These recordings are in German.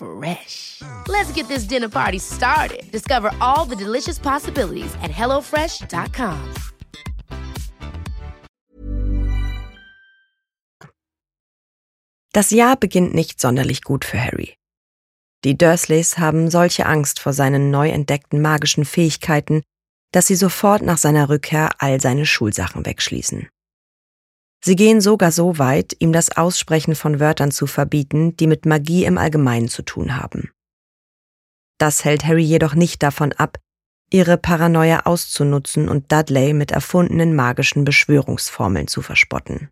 Fresh. Let's get this dinner party started. Discover all the delicious possibilities at hellofresh.com. Das Jahr beginnt nicht sonderlich gut für Harry. Die Dursleys haben solche Angst vor seinen neu entdeckten magischen Fähigkeiten, dass sie sofort nach seiner Rückkehr all seine Schulsachen wegschließen. Sie gehen sogar so weit, ihm das Aussprechen von Wörtern zu verbieten, die mit Magie im Allgemeinen zu tun haben. Das hält Harry jedoch nicht davon ab, ihre Paranoia auszunutzen und Dudley mit erfundenen magischen Beschwörungsformeln zu verspotten.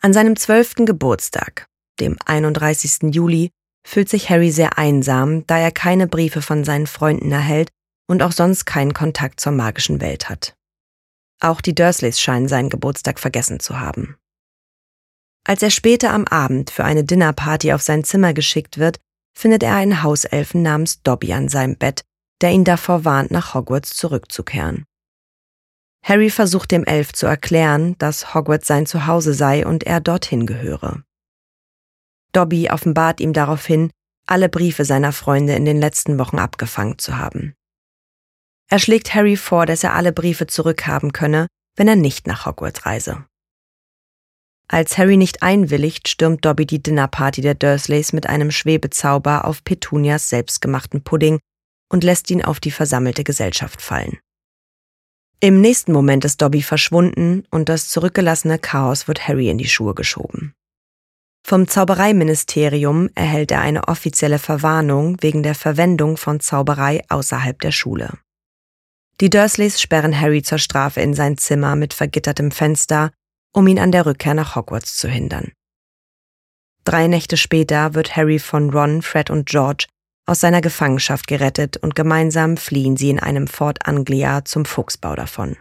An seinem zwölften Geburtstag, dem 31. Juli, fühlt sich Harry sehr einsam, da er keine Briefe von seinen Freunden erhält und auch sonst keinen Kontakt zur magischen Welt hat. Auch die Dursleys scheinen seinen Geburtstag vergessen zu haben. Als er später am Abend für eine Dinnerparty auf sein Zimmer geschickt wird, findet er einen Hauselfen namens Dobby an seinem Bett, der ihn davor warnt, nach Hogwarts zurückzukehren. Harry versucht dem Elf zu erklären, dass Hogwarts sein Zuhause sei und er dorthin gehöre. Dobby offenbart ihm daraufhin, alle Briefe seiner Freunde in den letzten Wochen abgefangen zu haben. Er schlägt Harry vor, dass er alle Briefe zurückhaben könne, wenn er nicht nach Hogwarts reise. Als Harry nicht einwilligt, stürmt Dobby die Dinnerparty der Dursleys mit einem Schwebezauber auf Petunias selbstgemachten Pudding und lässt ihn auf die versammelte Gesellschaft fallen. Im nächsten Moment ist Dobby verschwunden und das zurückgelassene Chaos wird Harry in die Schuhe geschoben. Vom Zaubereiministerium erhält er eine offizielle Verwarnung wegen der Verwendung von Zauberei außerhalb der Schule. Die Dursleys sperren Harry zur Strafe in sein Zimmer mit vergittertem Fenster, um ihn an der Rückkehr nach Hogwarts zu hindern. Drei Nächte später wird Harry von Ron, Fred und George aus seiner Gefangenschaft gerettet und gemeinsam fliehen sie in einem Fort Anglia zum Fuchsbau davon.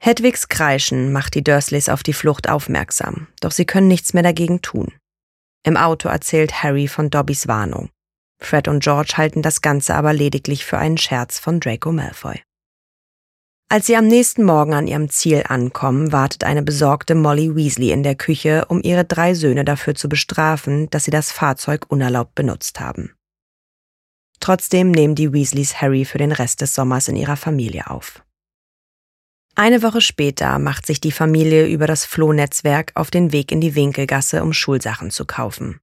Hedwigs Kreischen macht die Dursleys auf die Flucht aufmerksam, doch sie können nichts mehr dagegen tun. Im Auto erzählt Harry von Dobbys Warnung. Fred und George halten das Ganze aber lediglich für einen Scherz von Draco Malfoy. Als sie am nächsten Morgen an ihrem Ziel ankommen, wartet eine besorgte Molly Weasley in der Küche, um ihre drei Söhne dafür zu bestrafen, dass sie das Fahrzeug unerlaubt benutzt haben. Trotzdem nehmen die Weasleys Harry für den Rest des Sommers in ihrer Familie auf. Eine Woche später macht sich die Familie über das Flohnetzwerk auf den Weg in die Winkelgasse, um Schulsachen zu kaufen.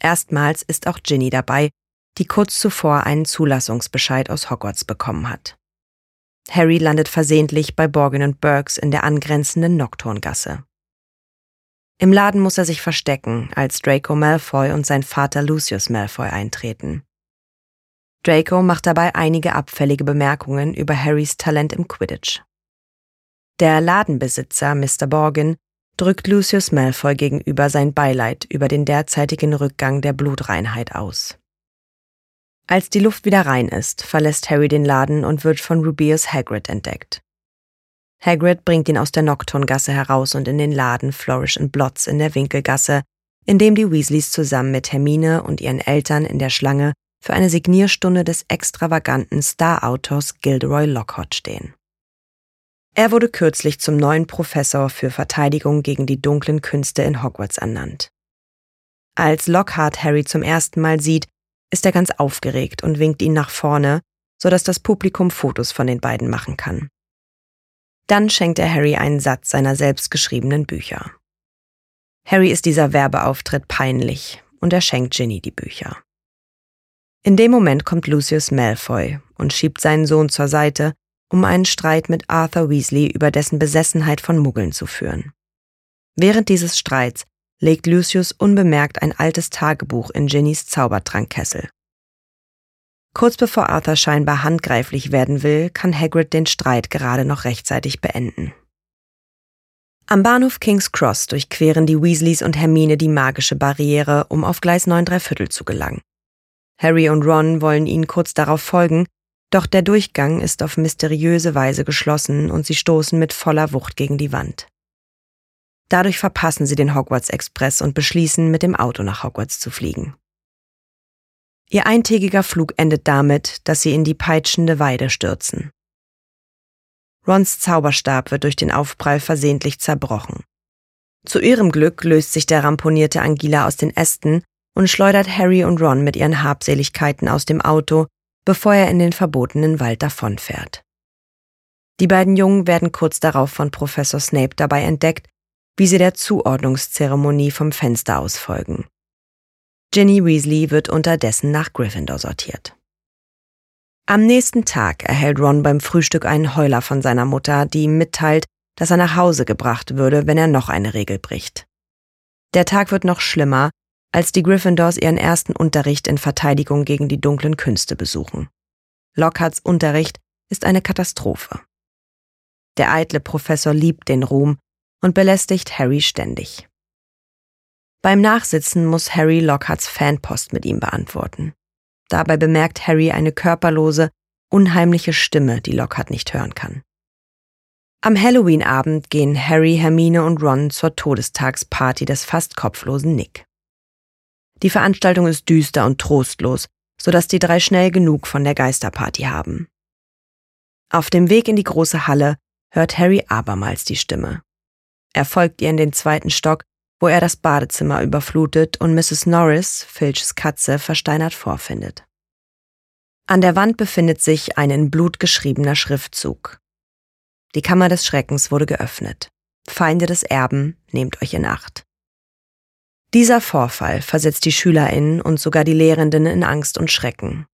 Erstmals ist auch Ginny dabei, die kurz zuvor einen Zulassungsbescheid aus Hogwarts bekommen hat. Harry landet versehentlich bei Borgin und Burks in der angrenzenden Nocturngasse. Im Laden muss er sich verstecken, als Draco Malfoy und sein Vater Lucius Malfoy eintreten. Draco macht dabei einige abfällige Bemerkungen über Harrys Talent im Quidditch. Der Ladenbesitzer, Mr. Borgin, drückt Lucius Malfoy gegenüber sein Beileid über den derzeitigen Rückgang der Blutreinheit aus. Als die Luft wieder rein ist, verlässt Harry den Laden und wird von Rubeus Hagrid entdeckt. Hagrid bringt ihn aus der Nocturngasse heraus und in den Laden Flourish and Blots in der Winkelgasse, in dem die Weasleys zusammen mit Hermine und ihren Eltern in der Schlange für eine Signierstunde des extravaganten Star-Autors Gilderoy Lockhart stehen. Er wurde kürzlich zum neuen Professor für Verteidigung gegen die dunklen Künste in Hogwarts ernannt. Als Lockhart Harry zum ersten Mal sieht, ist er ganz aufgeregt und winkt ihn nach vorne, sodass das Publikum Fotos von den beiden machen kann. Dann schenkt er Harry einen Satz seiner selbstgeschriebenen Bücher. Harry ist dieser Werbeauftritt peinlich und er schenkt Ginny die Bücher. In dem Moment kommt Lucius Malfoy und schiebt seinen Sohn zur Seite, um einen Streit mit Arthur Weasley über dessen Besessenheit von Muggeln zu führen. Während dieses Streits legt Lucius unbemerkt ein altes Tagebuch in Ginnys Zaubertrankkessel. Kurz bevor Arthur scheinbar handgreiflich werden will, kann Hagrid den Streit gerade noch rechtzeitig beenden. Am Bahnhof King's Cross durchqueren die Weasleys und Hermine die magische Barriere, um auf Gleis 9 Viertel zu gelangen. Harry und Ron wollen ihnen kurz darauf folgen, Doch der Durchgang ist auf mysteriöse Weise geschlossen und sie stoßen mit voller Wucht gegen die Wand. Dadurch verpassen sie den Hogwarts Express und beschließen, mit dem Auto nach Hogwarts zu fliegen. Ihr eintägiger Flug endet damit, dass sie in die peitschende Weide stürzen. Rons Zauberstab wird durch den Aufprall versehentlich zerbrochen. Zu ihrem Glück löst sich der ramponierte Angela aus den Ästen und schleudert Harry und Ron mit ihren Habseligkeiten aus dem Auto, bevor er in den verbotenen Wald davonfährt. Die beiden Jungen werden kurz darauf von Professor Snape dabei entdeckt, wie sie der Zuordnungszeremonie vom Fenster aus folgen. Ginny Weasley wird unterdessen nach Gryffindor sortiert. Am nächsten Tag erhält Ron beim Frühstück einen Heuler von seiner Mutter, die ihm mitteilt, dass er nach Hause gebracht würde, wenn er noch eine Regel bricht. Der Tag wird noch schlimmer, als die Gryffindors ihren ersten Unterricht in Verteidigung gegen die dunklen Künste besuchen. Lockharts Unterricht ist eine Katastrophe. Der eitle Professor liebt den Ruhm und belästigt Harry ständig. Beim Nachsitzen muss Harry Lockharts Fanpost mit ihm beantworten. Dabei bemerkt Harry eine körperlose, unheimliche Stimme, die Lockhart nicht hören kann. Am Halloween-Abend gehen Harry, Hermine und Ron zur Todestagsparty des fast kopflosen Nick. Die Veranstaltung ist düster und trostlos, sodass die drei schnell genug von der Geisterparty haben. Auf dem Weg in die große Halle hört Harry abermals die Stimme. Er folgt ihr in den zweiten Stock wo er das Badezimmer überflutet und Mrs. Norris, Filchs Katze, versteinert vorfindet. An der Wand befindet sich ein in Blut geschriebener Schriftzug. Die Kammer des Schreckens wurde geöffnet. Feinde des Erben, nehmt euch in Acht. Dieser Vorfall versetzt die SchülerInnen und sogar die Lehrenden in Angst und Schrecken.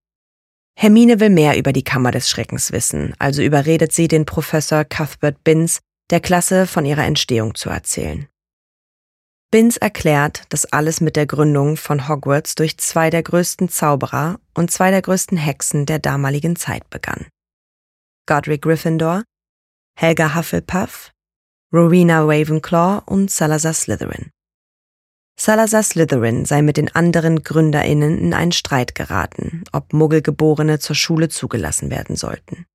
Hermine will mehr über die Kammer des Schreckens wissen, also überredet sie den Professor Cuthbert Binns, der Klasse von ihrer Entstehung zu erzählen. Binns erklärt, dass alles mit der Gründung von Hogwarts durch zwei der größten Zauberer und zwei der größten Hexen der damaligen Zeit begann. Godric Gryffindor, Helga Hufflepuff, Rowena Ravenclaw und Salazar Slytherin. Salazar Slytherin sei mit den anderen GründerInnen in einen Streit geraten, ob Muggelgeborene zur Schule zugelassen werden sollten.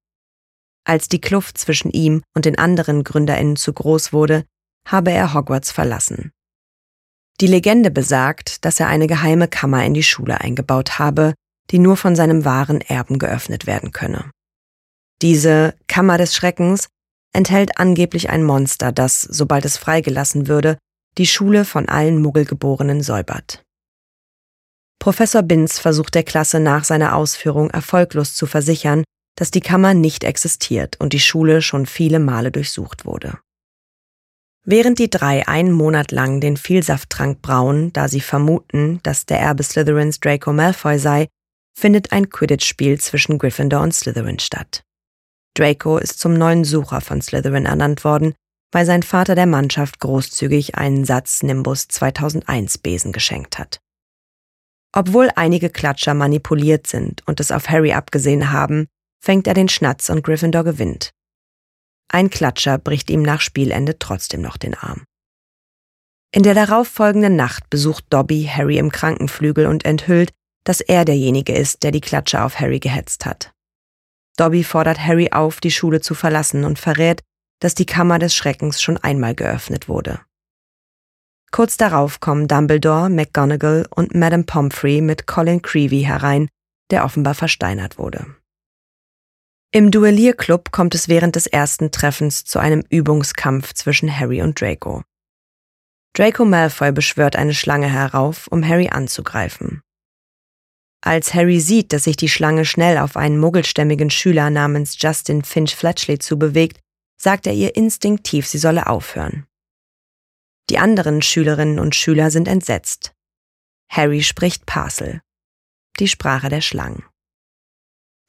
Als die Kluft zwischen ihm und den anderen GründerInnen zu groß wurde, habe er Hogwarts verlassen. Die Legende besagt, dass er eine geheime Kammer in die Schule eingebaut habe, die nur von seinem wahren Erben geöffnet werden könne. Diese Kammer des Schreckens enthält angeblich ein Monster, das, sobald es freigelassen würde, die Schule von allen Muggelgeborenen säubert. Professor Binz versucht der Klasse nach seiner Ausführung erfolglos zu versichern, dass die Kammer nicht existiert und die Schule schon viele Male durchsucht wurde. Während die drei einen Monat lang den Vielsafttrank brauen, da sie vermuten, dass der Erbe Slytherins Draco Malfoy sei, findet ein Quidditch-Spiel zwischen Gryffindor und Slytherin statt. Draco ist zum neuen Sucher von Slytherin ernannt worden, weil sein Vater der Mannschaft großzügig einen Satz Nimbus 2001 Besen geschenkt hat. Obwohl einige Klatscher manipuliert sind und es auf Harry abgesehen haben, fängt er den Schnatz und Gryffindor gewinnt. Ein Klatscher bricht ihm nach Spielende trotzdem noch den Arm. In der darauffolgenden Nacht besucht Dobby Harry im Krankenflügel und enthüllt, dass er derjenige ist, der die Klatscher auf Harry gehetzt hat. Dobby fordert Harry auf, die Schule zu verlassen und verrät, dass die Kammer des Schreckens schon einmal geöffnet wurde. Kurz darauf kommen Dumbledore, McGonagall und Madame Pomfrey mit Colin Creevy herein, der offenbar versteinert wurde. Im Duellierclub kommt es während des ersten Treffens zu einem Übungskampf zwischen Harry und Draco. Draco Malfoy beschwört eine Schlange herauf, um Harry anzugreifen. Als Harry sieht, dass sich die Schlange schnell auf einen muggelstämmigen Schüler namens Justin Finch Fletchley zubewegt, sagt er ihr instinktiv, sie solle aufhören. Die anderen Schülerinnen und Schüler sind entsetzt. Harry spricht Parcel, die Sprache der Schlangen.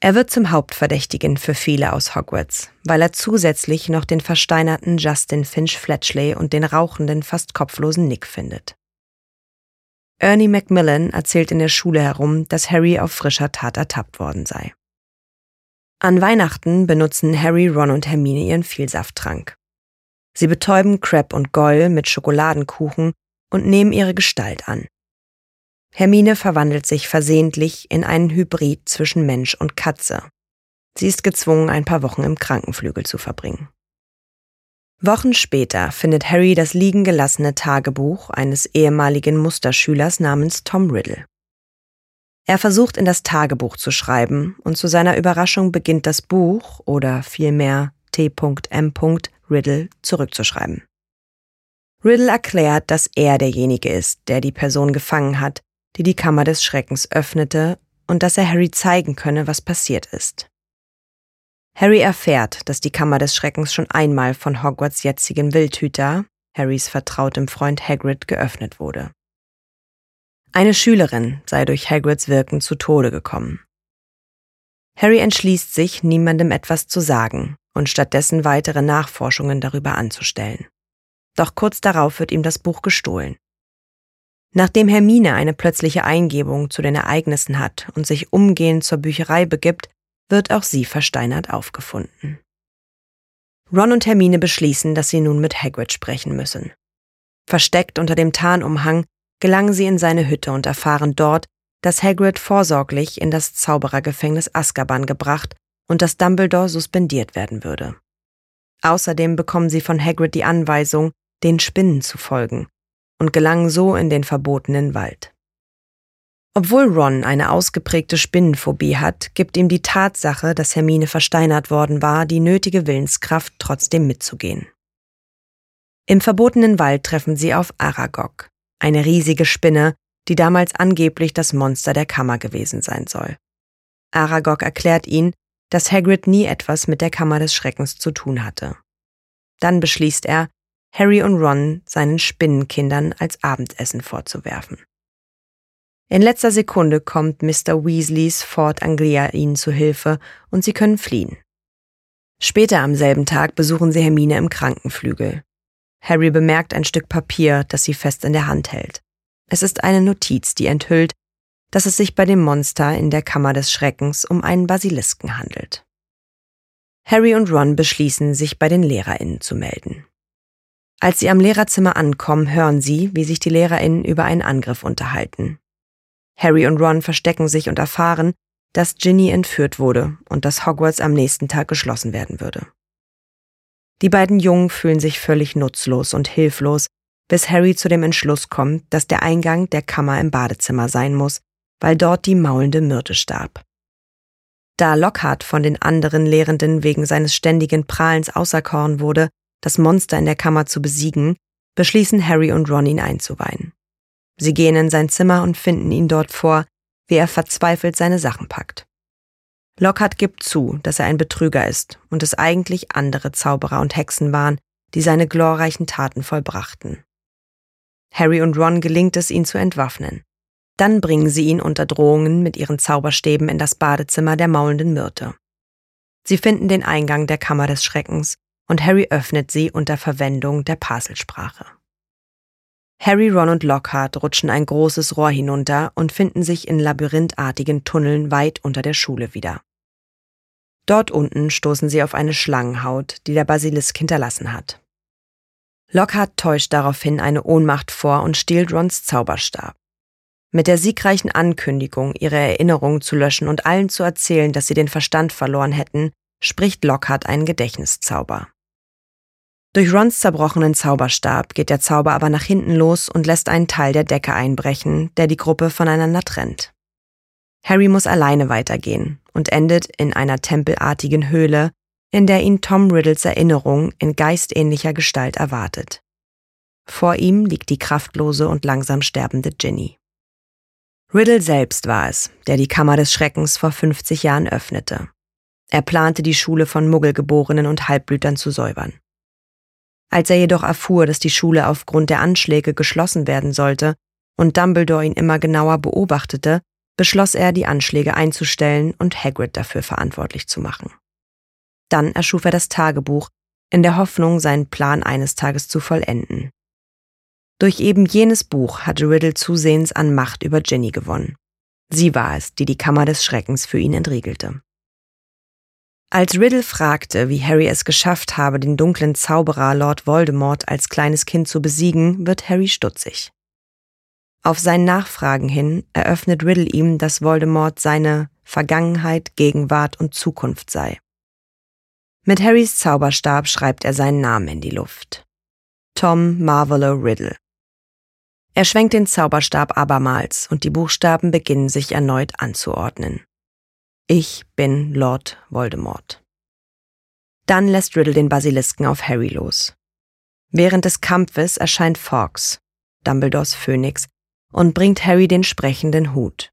Er wird zum Hauptverdächtigen für viele aus Hogwarts, weil er zusätzlich noch den versteinerten Justin Finch Fletchley und den rauchenden, fast kopflosen Nick findet. Ernie Macmillan erzählt in der Schule herum, dass Harry auf frischer Tat ertappt worden sei. An Weihnachten benutzen Harry, Ron und Hermine ihren Vielsafttrank. Sie betäuben Crab und Goyle mit Schokoladenkuchen und nehmen ihre Gestalt an. Hermine verwandelt sich versehentlich in einen Hybrid zwischen Mensch und Katze. Sie ist gezwungen, ein paar Wochen im Krankenflügel zu verbringen. Wochen später findet Harry das liegen gelassene Tagebuch eines ehemaligen Musterschülers namens Tom Riddle. Er versucht in das Tagebuch zu schreiben und zu seiner Überraschung beginnt das Buch oder vielmehr T.M. Riddle zurückzuschreiben. Riddle erklärt, dass er derjenige ist, der die Person gefangen hat, die die Kammer des Schreckens öffnete und dass er Harry zeigen könne, was passiert ist. Harry erfährt, dass die Kammer des Schreckens schon einmal von Hogwarts jetzigen Wildhüter, Harrys vertrautem Freund Hagrid, geöffnet wurde. Eine Schülerin sei durch Hagrids Wirken zu Tode gekommen. Harry entschließt sich, niemandem etwas zu sagen und stattdessen weitere Nachforschungen darüber anzustellen. Doch kurz darauf wird ihm das Buch gestohlen. Nachdem Hermine eine plötzliche Eingebung zu den Ereignissen hat und sich umgehend zur Bücherei begibt, wird auch sie versteinert aufgefunden. Ron und Hermine beschließen, dass sie nun mit Hagrid sprechen müssen. Versteckt unter dem Tarnumhang gelangen sie in seine Hütte und erfahren dort, dass Hagrid vorsorglich in das Zauberergefängnis Azkaban gebracht und dass Dumbledore suspendiert werden würde. Außerdem bekommen sie von Hagrid die Anweisung, den Spinnen zu folgen und gelangen so in den verbotenen Wald. Obwohl Ron eine ausgeprägte Spinnenphobie hat, gibt ihm die Tatsache, dass Hermine versteinert worden war, die nötige Willenskraft, trotzdem mitzugehen. Im verbotenen Wald treffen sie auf Aragog, eine riesige Spinne, die damals angeblich das Monster der Kammer gewesen sein soll. Aragog erklärt ihn, dass Hagrid nie etwas mit der Kammer des Schreckens zu tun hatte. Dann beschließt er, Harry und Ron seinen Spinnenkindern als Abendessen vorzuwerfen. In letzter Sekunde kommt Mr. Weasleys Fort Anglia ihnen zu Hilfe und sie können fliehen. Später am selben Tag besuchen sie Hermine im Krankenflügel. Harry bemerkt ein Stück Papier, das sie fest in der Hand hält. Es ist eine Notiz, die enthüllt, dass es sich bei dem Monster in der Kammer des Schreckens um einen Basilisken handelt. Harry und Ron beschließen, sich bei den LehrerInnen zu melden. Als sie am Lehrerzimmer ankommen, hören sie, wie sich die LehrerInnen über einen Angriff unterhalten. Harry und Ron verstecken sich und erfahren, dass Ginny entführt wurde und dass Hogwarts am nächsten Tag geschlossen werden würde. Die beiden Jungen fühlen sich völlig nutzlos und hilflos, bis Harry zu dem Entschluss kommt, dass der Eingang der Kammer im Badezimmer sein muss, weil dort die maulende Myrte starb. Da Lockhart von den anderen Lehrenden wegen seines ständigen Prahlens auserkoren wurde, das Monster in der Kammer zu besiegen, beschließen Harry und Ron ihn einzuweihen. Sie gehen in sein Zimmer und finden ihn dort vor, wie er verzweifelt seine Sachen packt. Lockhart gibt zu, dass er ein Betrüger ist und es eigentlich andere Zauberer und Hexen waren, die seine glorreichen Taten vollbrachten. Harry und Ron gelingt es, ihn zu entwaffnen. Dann bringen sie ihn unter Drohungen mit ihren Zauberstäben in das Badezimmer der maulenden Myrte. Sie finden den Eingang der Kammer des Schreckens und Harry öffnet sie unter Verwendung der Paselsprache. Harry, Ron und Lockhart rutschen ein großes Rohr hinunter und finden sich in labyrinthartigen Tunneln weit unter der Schule wieder. Dort unten stoßen sie auf eine Schlangenhaut, die der Basilisk hinterlassen hat. Lockhart täuscht daraufhin eine Ohnmacht vor und stiehlt Rons Zauberstab. Mit der siegreichen Ankündigung, ihre Erinnerungen zu löschen und allen zu erzählen, dass sie den Verstand verloren hätten, spricht Lockhart einen Gedächtniszauber. Durch Rons zerbrochenen Zauberstab geht der Zauber aber nach hinten los und lässt einen Teil der Decke einbrechen, der die Gruppe voneinander trennt. Harry muss alleine weitergehen und endet in einer tempelartigen Höhle, in der ihn Tom Riddles Erinnerung in geistähnlicher Gestalt erwartet. Vor ihm liegt die kraftlose und langsam sterbende Ginny. Riddle selbst war es, der die Kammer des Schreckens vor 50 Jahren öffnete. Er plante, die Schule von Muggelgeborenen und Halbblütern zu säubern. Als er jedoch erfuhr, dass die Schule aufgrund der Anschläge geschlossen werden sollte und Dumbledore ihn immer genauer beobachtete, beschloss er, die Anschläge einzustellen und Hagrid dafür verantwortlich zu machen. Dann erschuf er das Tagebuch, in der Hoffnung, seinen Plan eines Tages zu vollenden. Durch eben jenes Buch hatte Riddle zusehends an Macht über Ginny gewonnen. Sie war es, die die Kammer des Schreckens für ihn entriegelte. Als Riddle fragte, wie Harry es geschafft habe, den dunklen Zauberer Lord Voldemort als kleines Kind zu besiegen, wird Harry stutzig. Auf sein Nachfragen hin eröffnet Riddle ihm, dass Voldemort seine Vergangenheit, Gegenwart und Zukunft sei. Mit Harrys Zauberstab schreibt er seinen Namen in die Luft. Tom Marvolo Riddle. Er schwenkt den Zauberstab abermals und die Buchstaben beginnen sich erneut anzuordnen. Ich bin Lord Voldemort. Dann lässt Riddle den Basilisken auf Harry los. Während des Kampfes erscheint Fawkes, Dumbledores Phönix, und bringt Harry den sprechenden Hut.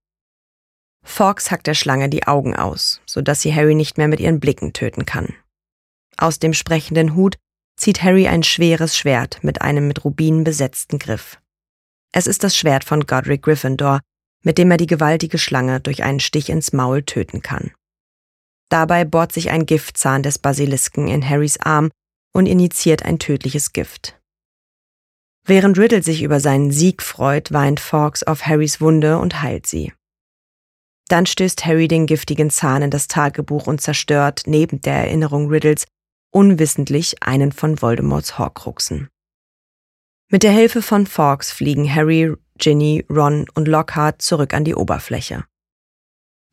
Fawkes hackt der Schlange die Augen aus, sodass sie Harry nicht mehr mit ihren Blicken töten kann. Aus dem sprechenden Hut zieht Harry ein schweres Schwert mit einem mit Rubinen besetzten Griff. Es ist das Schwert von Godric Gryffindor, mit dem er die gewaltige Schlange durch einen Stich ins Maul töten kann. Dabei bohrt sich ein Giftzahn des Basilisken in Harrys Arm und initiiert ein tödliches Gift. Während Riddle sich über seinen Sieg freut, weint Fawkes auf Harrys Wunde und heilt sie. Dann stößt Harry den giftigen Zahn in das Tagebuch und zerstört, neben der Erinnerung Riddles, unwissentlich einen von Voldemorts Horcruxen. Mit der Hilfe von Fawkes fliegen Harry, Ginny, Ron und Lockhart zurück an die Oberfläche.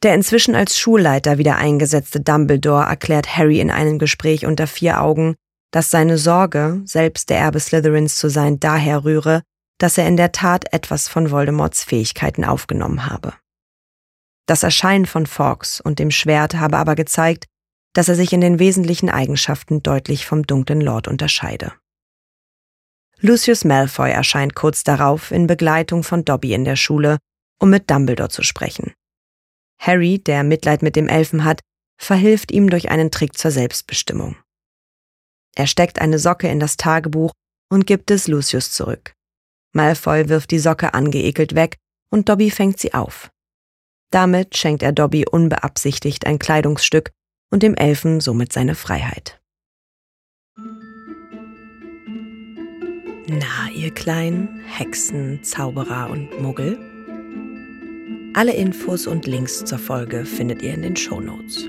Der inzwischen als Schulleiter wieder eingesetzte Dumbledore erklärt Harry in einem Gespräch unter vier Augen, dass seine Sorge, selbst der Erbe Slytherins zu sein, daher rühre, dass er in der Tat etwas von Voldemorts Fähigkeiten aufgenommen habe. Das Erscheinen von Fawkes und dem Schwert habe aber gezeigt, dass er sich in den wesentlichen Eigenschaften deutlich vom dunklen Lord unterscheide. Lucius Malfoy erscheint kurz darauf in Begleitung von Dobby in der Schule, um mit Dumbledore zu sprechen. Harry, der Mitleid mit dem Elfen hat, verhilft ihm durch einen Trick zur Selbstbestimmung. Er steckt eine Socke in das Tagebuch und gibt es Lucius zurück. Malfoy wirft die Socke angeekelt weg und Dobby fängt sie auf. Damit schenkt er Dobby unbeabsichtigt ein Kleidungsstück und dem Elfen somit seine Freiheit. Na, ihr kleinen Hexen, Zauberer und Muggel? Alle Infos und Links zur Folge findet ihr in den Show Notes.